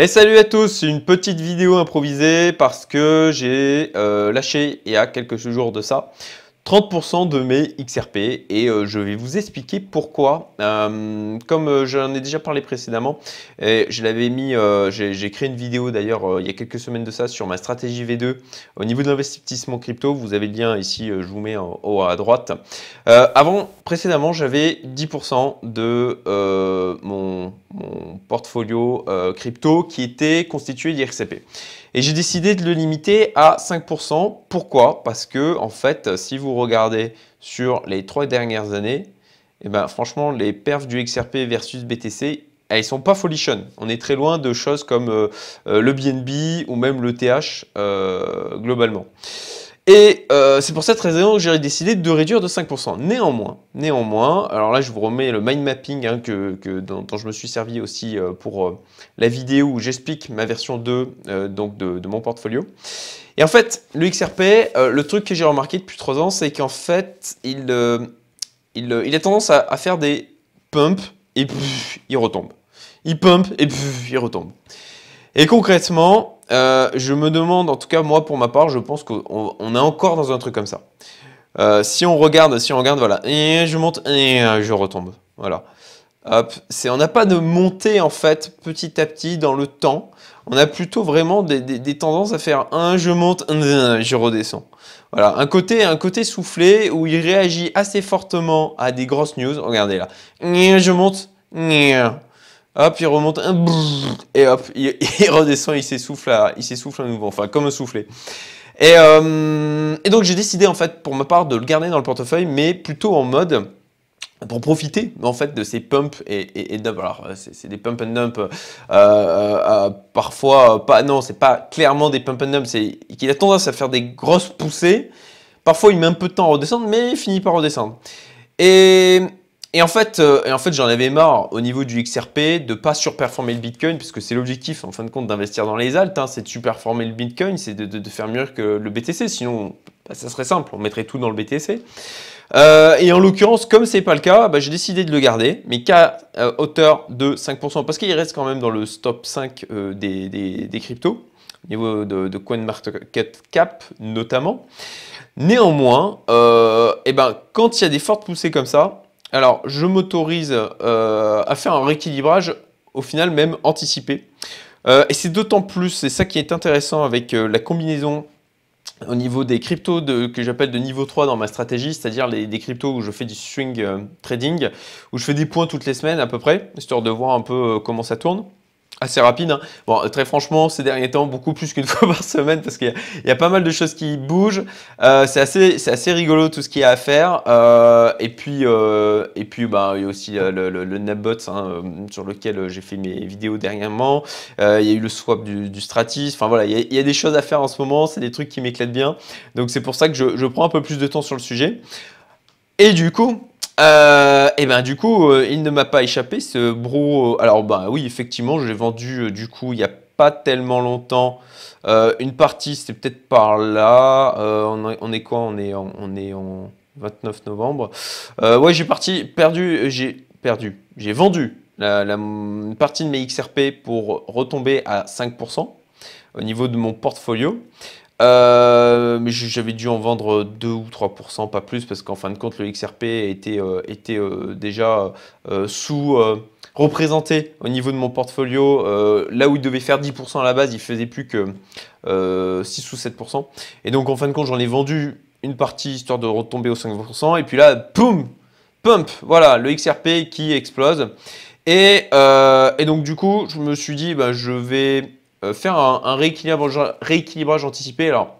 Et salut à tous, une petite vidéo improvisée parce que j'ai euh, lâché il y a quelques jours de ça 30% de mes XRP et euh, je vais vous expliquer pourquoi. Euh, comme euh, j'en ai déjà parlé précédemment, je l'avais mis, j'ai créé une vidéo d'ailleurs il y a quelques semaines de ça sur ma stratégie V2 au niveau de l'investissement crypto. Vous avez le lien ici, je vous mets en haut à droite. avant, précédemment, j'avais 10% de mon, mon, portfolio crypto qui était constitué d'IRCP. Et j'ai décidé de le limiter à 5%. Pourquoi? Parce que, en fait, si vous regardez sur les trois dernières années, eh ben, franchement, les perfs du XRP versus BTC, elles sont pas folichonnes. On est très loin de choses comme euh, euh, le BNB ou même le TH euh, globalement. Et euh, c'est pour cette raison que j'ai décidé de réduire de 5%. Néanmoins, néanmoins, alors là je vous remets le mind mapping hein, que, dont, je me suis servi aussi euh, pour euh, la vidéo où j'explique ma version 2 donc de, mon portfolio. Et en fait, le XRP, le truc que j'ai remarqué depuis 3 ans, c'est qu'en fait, il, il, a tendance à, faire des pumps et puis il retombe. Il pump et puis il retombe. Et concrètement, euh, je me demande, en tout cas moi pour ma part, je pense qu'on est encore dans un truc comme ça. Euh, si on regarde, si on regarde, voilà, et je monte, et je retombe, voilà. Hop, on n'a pas de montée en fait petit à petit dans le temps. On a plutôt vraiment des, tendances à faire un, je monte, un, je redescends. Voilà, un côté, un côté soufflé où il réagit assez fortement à des grosses news. Regardez là, je monte, Hop, il remonte, un et hop, il, redescend, il s'essouffle à, il s'essouffle à nouveau, enfin comme un soufflet. Et, euh, et donc j'ai décidé en fait pour ma part de le garder dans le portefeuille, mais plutôt en mode pour profiter en fait de ces pumps et, et. Alors c'est des pump and dump, euh, euh, parfois pas, non c'est pas clairement des pump and dump, c'est qu'il a tendance à faire des grosses poussées. Parfois il met un peu de temps à redescendre, mais il finit par redescendre. Et et en fait, euh, en fait j'en avais marre au niveau du XRP de pas surperformer le Bitcoin, puisque c'est l'objectif en fin de compte d'investir dans les altes, hein, c'est de surperformer le Bitcoin, c'est de, faire mieux que le BTC, sinon bah, ça serait simple, on mettrait tout dans le BTC. Euh, et en l'occurrence, comme c'est pas le cas, bah, j'ai décidé de le garder, mais qu'à euh, hauteur de 5%, parce qu'il reste quand même dans le stop 5 des, des, cryptos, au niveau de, de CoinMarketCap notamment. Néanmoins, et eh ben, quand il y a des fortes poussées comme ça, alors, je m'autorise euh, à faire un rééquilibrage, au final même anticipé. Euh, et c'est d'autant plus, c'est ça qui est intéressant avec euh, la combinaison au niveau des cryptos que j'appelle de niveau 3 dans ma stratégie, c'est-à-dire des cryptos où je fais du swing trading, où je fais des points toutes les semaines à peu près, histoire de voir un peu comment ça tourne assez rapide. Hein. Bon, très franchement, ces derniers temps, beaucoup plus qu'une fois par semaine parce qu'il y, a pas mal de choses qui bougent. Euh, c'est assez, assez rigolo tout ce qu'il y a à faire. Euh, et puis, euh, et puis bah, il y a aussi le, le, hein, sur lequel j'ai fait mes vidéos dernièrement. il y a eu le swap du, Stratis. Enfin voilà, il y, a, des choses à faire en ce moment. C'est des trucs qui m'éclatent bien. Donc c'est pour ça que je, je prends un peu plus de temps sur le sujet. Et du coup, euh, et ben du coup, euh, il ne m'a pas échappé ce bro. Alors bah oui, effectivement, j'ai vendu euh, du coup il n'y a pas tellement longtemps une partie. C'était peut-être par là. On, est quoi? On est en, on est en 29 novembre. ouais, j'ai parti perdu. J'ai perdu. J'ai vendu la, une partie de mes XRP pour retomber à 5% au niveau de mon portfolio. Euh, mais j'avais dû en vendre 2 ou 3%, pas plus, parce qu'en fin de compte, le XRP était, euh, euh, déjà sous représenté au niveau de mon portfolio. là où il devait faire 10% à la base, il faisait plus que 6 ou 7%. Et donc, en fin de compte, j'en ai vendu une partie histoire de retomber aux 5%. Et puis là, boum, pump, voilà, le XRP qui explose. Et, donc, du coup, je me suis dit, bah, je vais faire un, rééquilibrage, anticipé. Alors,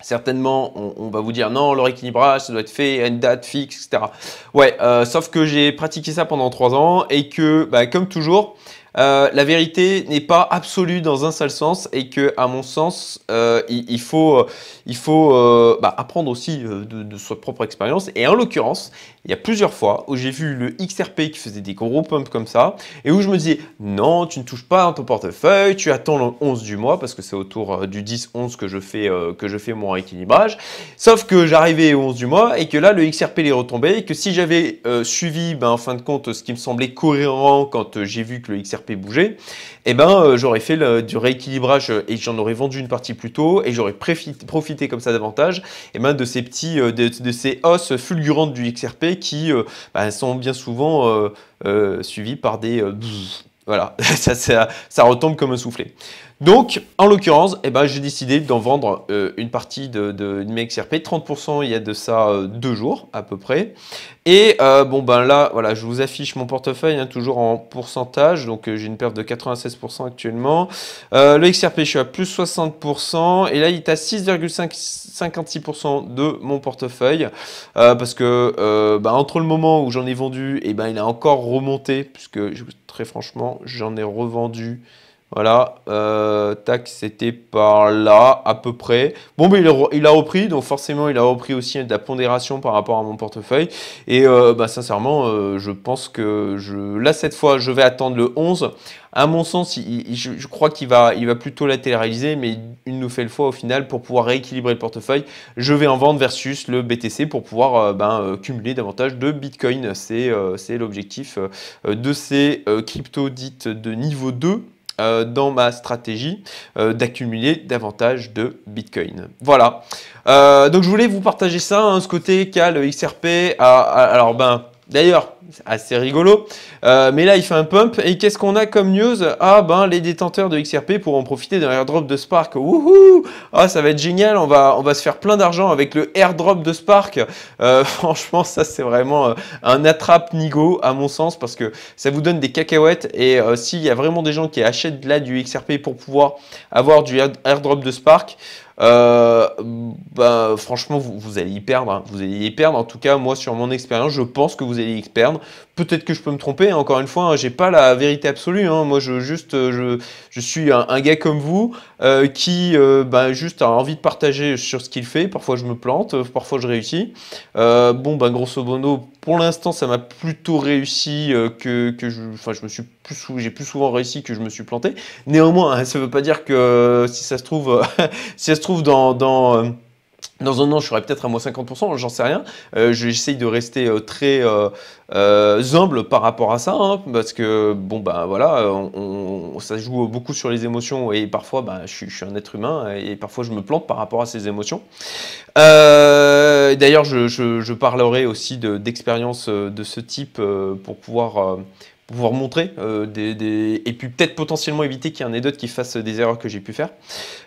certainement, on, va vous dire non, le rééquilibrage, ça doit être fait à une date fixe, etc. Ouais, euh, sauf que j'ai pratiqué ça pendant trois ans et que, bah, comme toujours, euh, la vérité n'est pas absolue dans un seul sens et que, à mon sens, euh, il, faut, il faut euh, bah, apprendre aussi de, sa propre expérience. Et en l'occurrence, il y a plusieurs fois où j'ai vu le XRP qui faisait des gros pumps comme ça et où je me disais non, tu ne touches pas dans ton portefeuille, tu attends le 11 du mois parce que c'est autour du 10-11 que, je fais, que je fais mon rééquilibrage. Sauf que j'arrivais au 11 du mois et que là, le XRP est retombé et que si j'avais suivi, ben, en fin de compte, ce qui me semblait cohérent quand j'ai vu que le XRP Bougeait, eh ben, j'aurais fait du rééquilibrage et j'en aurais vendu une partie plus tôt et j'aurais profité comme ça davantage et ben, de ces petits, de, ces hausses fulgurantes du XRP qui bah, sont bien souvent suivies par des voilà, ça, ça, retombe comme un soufflet. Donc, en l'occurrence, eh ben, j'ai décidé d'en vendre euh, une partie de, de, mes XRP, 30% il y a de ça euh, deux jours à peu près. Et euh, bon ben là, voilà, je vous affiche mon portefeuille hein, toujours en pourcentage, donc j'ai une perte de 96% actuellement. le XRP, je suis à plus 60%, et là il est à 6,56% de mon portefeuille, parce que ben, entre le moment où j'en ai vendu, eh ben il a encore remonté, puisque très franchement, j'en ai revendu voilà, euh, tac, c'était par là, à peu près. Bon, mais il a, repris, donc forcément, il a repris aussi de la pondération par rapport à mon portefeuille. Et euh, bah, sincèrement, euh, je pense que je, là, cette fois, je vais attendre le 11. À mon sens, je, crois qu'il va, il va plutôt latéraliser, mais une nouvelle fois, au final, pour pouvoir rééquilibrer le portefeuille, je vais en vendre versus le BTC pour pouvoir ben, cumuler davantage de Bitcoin. C'est l'objectif de ces cryptos dites de niveau 2 euh, dans ma stratégie euh, d'accumuler davantage de Bitcoin. Voilà. Euh, donc je voulais vous partager ça, hein, ce côté qu'a le XRP. alors ben, d'ailleurs, assez rigolo. Euh, mais là, il fait un pump. Et qu'est-ce qu'on a comme news? Ah, ben, les détenteurs de XRP pourront profiter d'un airdrop de Spark. Wouhou Ah, ça va être génial. On va, on va se faire plein d'argent avec le airdrop de Spark. Euh, franchement, ça, c'est vraiment euh, un attrape-nigo, à mon sens, parce que ça vous donne des cacahuètes. Et s'il y a vraiment des gens qui achètent là du XRP pour pouvoir avoir du airdrop de Spark, euh, bah, franchement, vous, allez y perdre. Hein. Vous allez y perdre. En tout cas, moi, sur mon expérience, je pense que vous allez y perdre. Peut-être que je peux me tromper. Hein. Encore une fois, hein, j'ai pas la vérité absolue. Moi, je juste, euh, je, je suis un, gars comme vous euh, qui, bah, juste a envie de partager sur ce qu'il fait. Parfois, je me plante. Parfois, je réussis. bon, ben, grosso modo, pour l'instant, ça m'a plutôt réussi que, je, enfin, je me suis plus, j'ai plus souvent réussi que je me suis planté. Néanmoins, ça veut pas dire que si ça se trouve, si ça se trouve dans, euh, dans un an, je serai peut-être à moins 50%, j'en sais rien. Euh, J'essaye de rester euh, très euh, humble par rapport à ça, hein, parce que bon bah voilà, on, ça joue beaucoup sur les émotions et parfois bah, je, suis, un être humain et parfois je me plante par rapport à ces émotions. D'ailleurs, je, je, parlerai aussi d'expériences de, ce type pour pouvoir pouvoir montrer euh, des, et puis peut-être potentiellement éviter qu'il y ait un et d'autres qui fassent des erreurs que j'ai pu faire.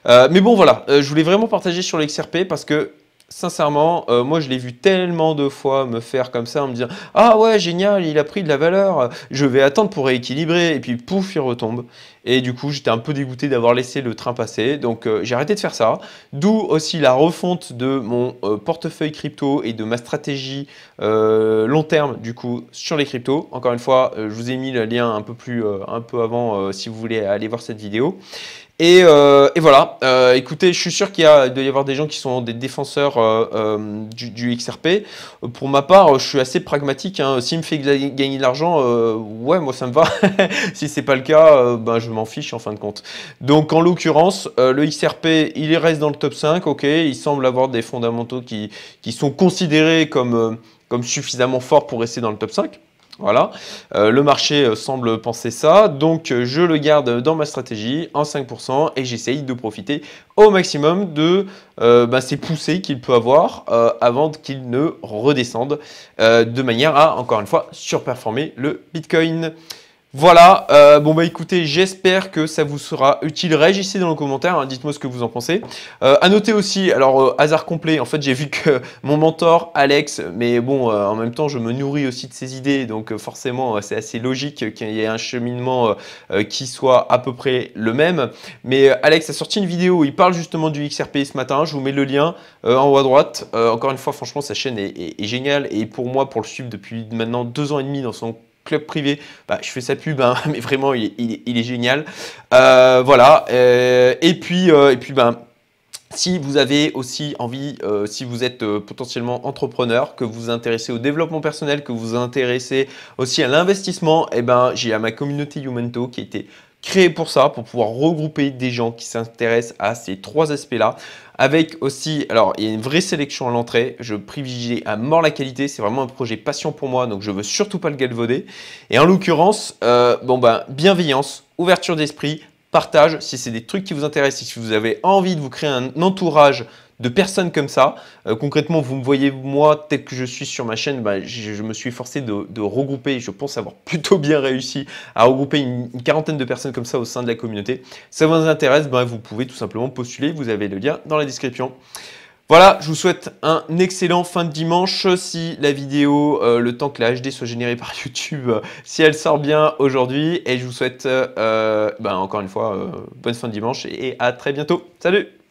Euh, mais bon voilà, euh, je voulais vraiment partager sur l'XRP parce que sincèrement, moi je l'ai vu tellement de fois me faire comme ça en me disant ah ouais génial, il a pris de la valeur, je vais attendre pour rééquilibrer et puis pouf il retombe. Et du coup, j'étais un peu dégoûté d'avoir laissé le train passer. Donc, euh, j'ai arrêté de faire ça. D'où aussi la refonte de mon euh, portefeuille crypto et de ma stratégie euh, long terme, du coup, sur les cryptos. Encore une fois, je vous ai mis le lien un peu plus, avant si vous voulez aller voir cette vidéo. Et, voilà, écoutez, je suis sûr qu'il doit y avoir des gens qui sont des défenseurs du, XRP. Pour ma part, je suis assez pragmatique. Hein. S'il me fait gagner de l'argent, ouais, moi ça me va. si c'est pas le cas, ben, je m'en fiche en fin de compte. Donc en l'occurrence, euh, le XRP, il reste dans le top 5, ok, il semble avoir des fondamentaux qui, qui sont considérés comme, euh, comme suffisamment forts pour rester dans le top 5. Voilà, euh, le marché semble penser ça, donc je le garde dans ma stratégie en 5% et j'essaye de profiter au maximum de bah, ces poussées qu'il peut avoir avant qu'il ne redescende de manière à, encore une fois, surperformer le Bitcoin. Voilà, euh, bon bah écoutez, j'espère que ça vous sera utile. Réagissez dans les commentaires, hein, dites-moi ce que vous en pensez. Euh, à noter aussi, alors euh, hasard complet, en fait j'ai vu que mon mentor Alex, mais bon en même temps je me nourris aussi de ses idées, donc forcément c'est assez logique qu'il y ait un cheminement qui soit à peu près le même. Mais Alex a sorti une vidéo où il parle justement du XRP ce matin, je vous mets le lien en haut à droite. encore une fois, franchement sa chaîne est géniale et pour moi, pour le suivre depuis maintenant deux ans et demi dans son club privé, bah, je fais sa pub, hein, mais vraiment, il, est génial. Euh, voilà. Euh, et puis, euh, et puis ben, si vous avez aussi envie, si vous êtes potentiellement entrepreneur, que vous vous intéressez au développement personnel, que vous vous intéressez aussi à l'investissement, eh ben, j'ai ma communauté Youmento qui a été créé pour ça, pour pouvoir regrouper des gens qui s'intéressent à ces trois aspects-là. Avec aussi, alors il y a une vraie sélection à l'entrée, je privilégie à mort la qualité, c'est vraiment un projet passion pour moi, donc je veux surtout pas le galvauder. Et en l'occurrence, euh, bon ben, bienveillance, ouverture d'esprit, partage, si c'est des trucs qui vous intéressent, si vous avez envie de vous créer un entourage de personnes comme ça. Euh, concrètement, vous me voyez moi tel que je suis sur ma chaîne, bah, je, me suis forcé de, regrouper, je pense avoir plutôt bien réussi à regrouper une, quarantaine de personnes comme ça au sein de la communauté. Ça vous intéresse, bah, vous pouvez tout simplement postuler, vous avez le lien dans la description. Voilà, je vous souhaite un excellent fin de dimanche. Si la vidéo, euh, le temps que la HD soit générée par YouTube, euh, si elle sort bien aujourd'hui. Et je vous souhaite, bah, encore une fois, bonne fin de dimanche et à très bientôt. Salut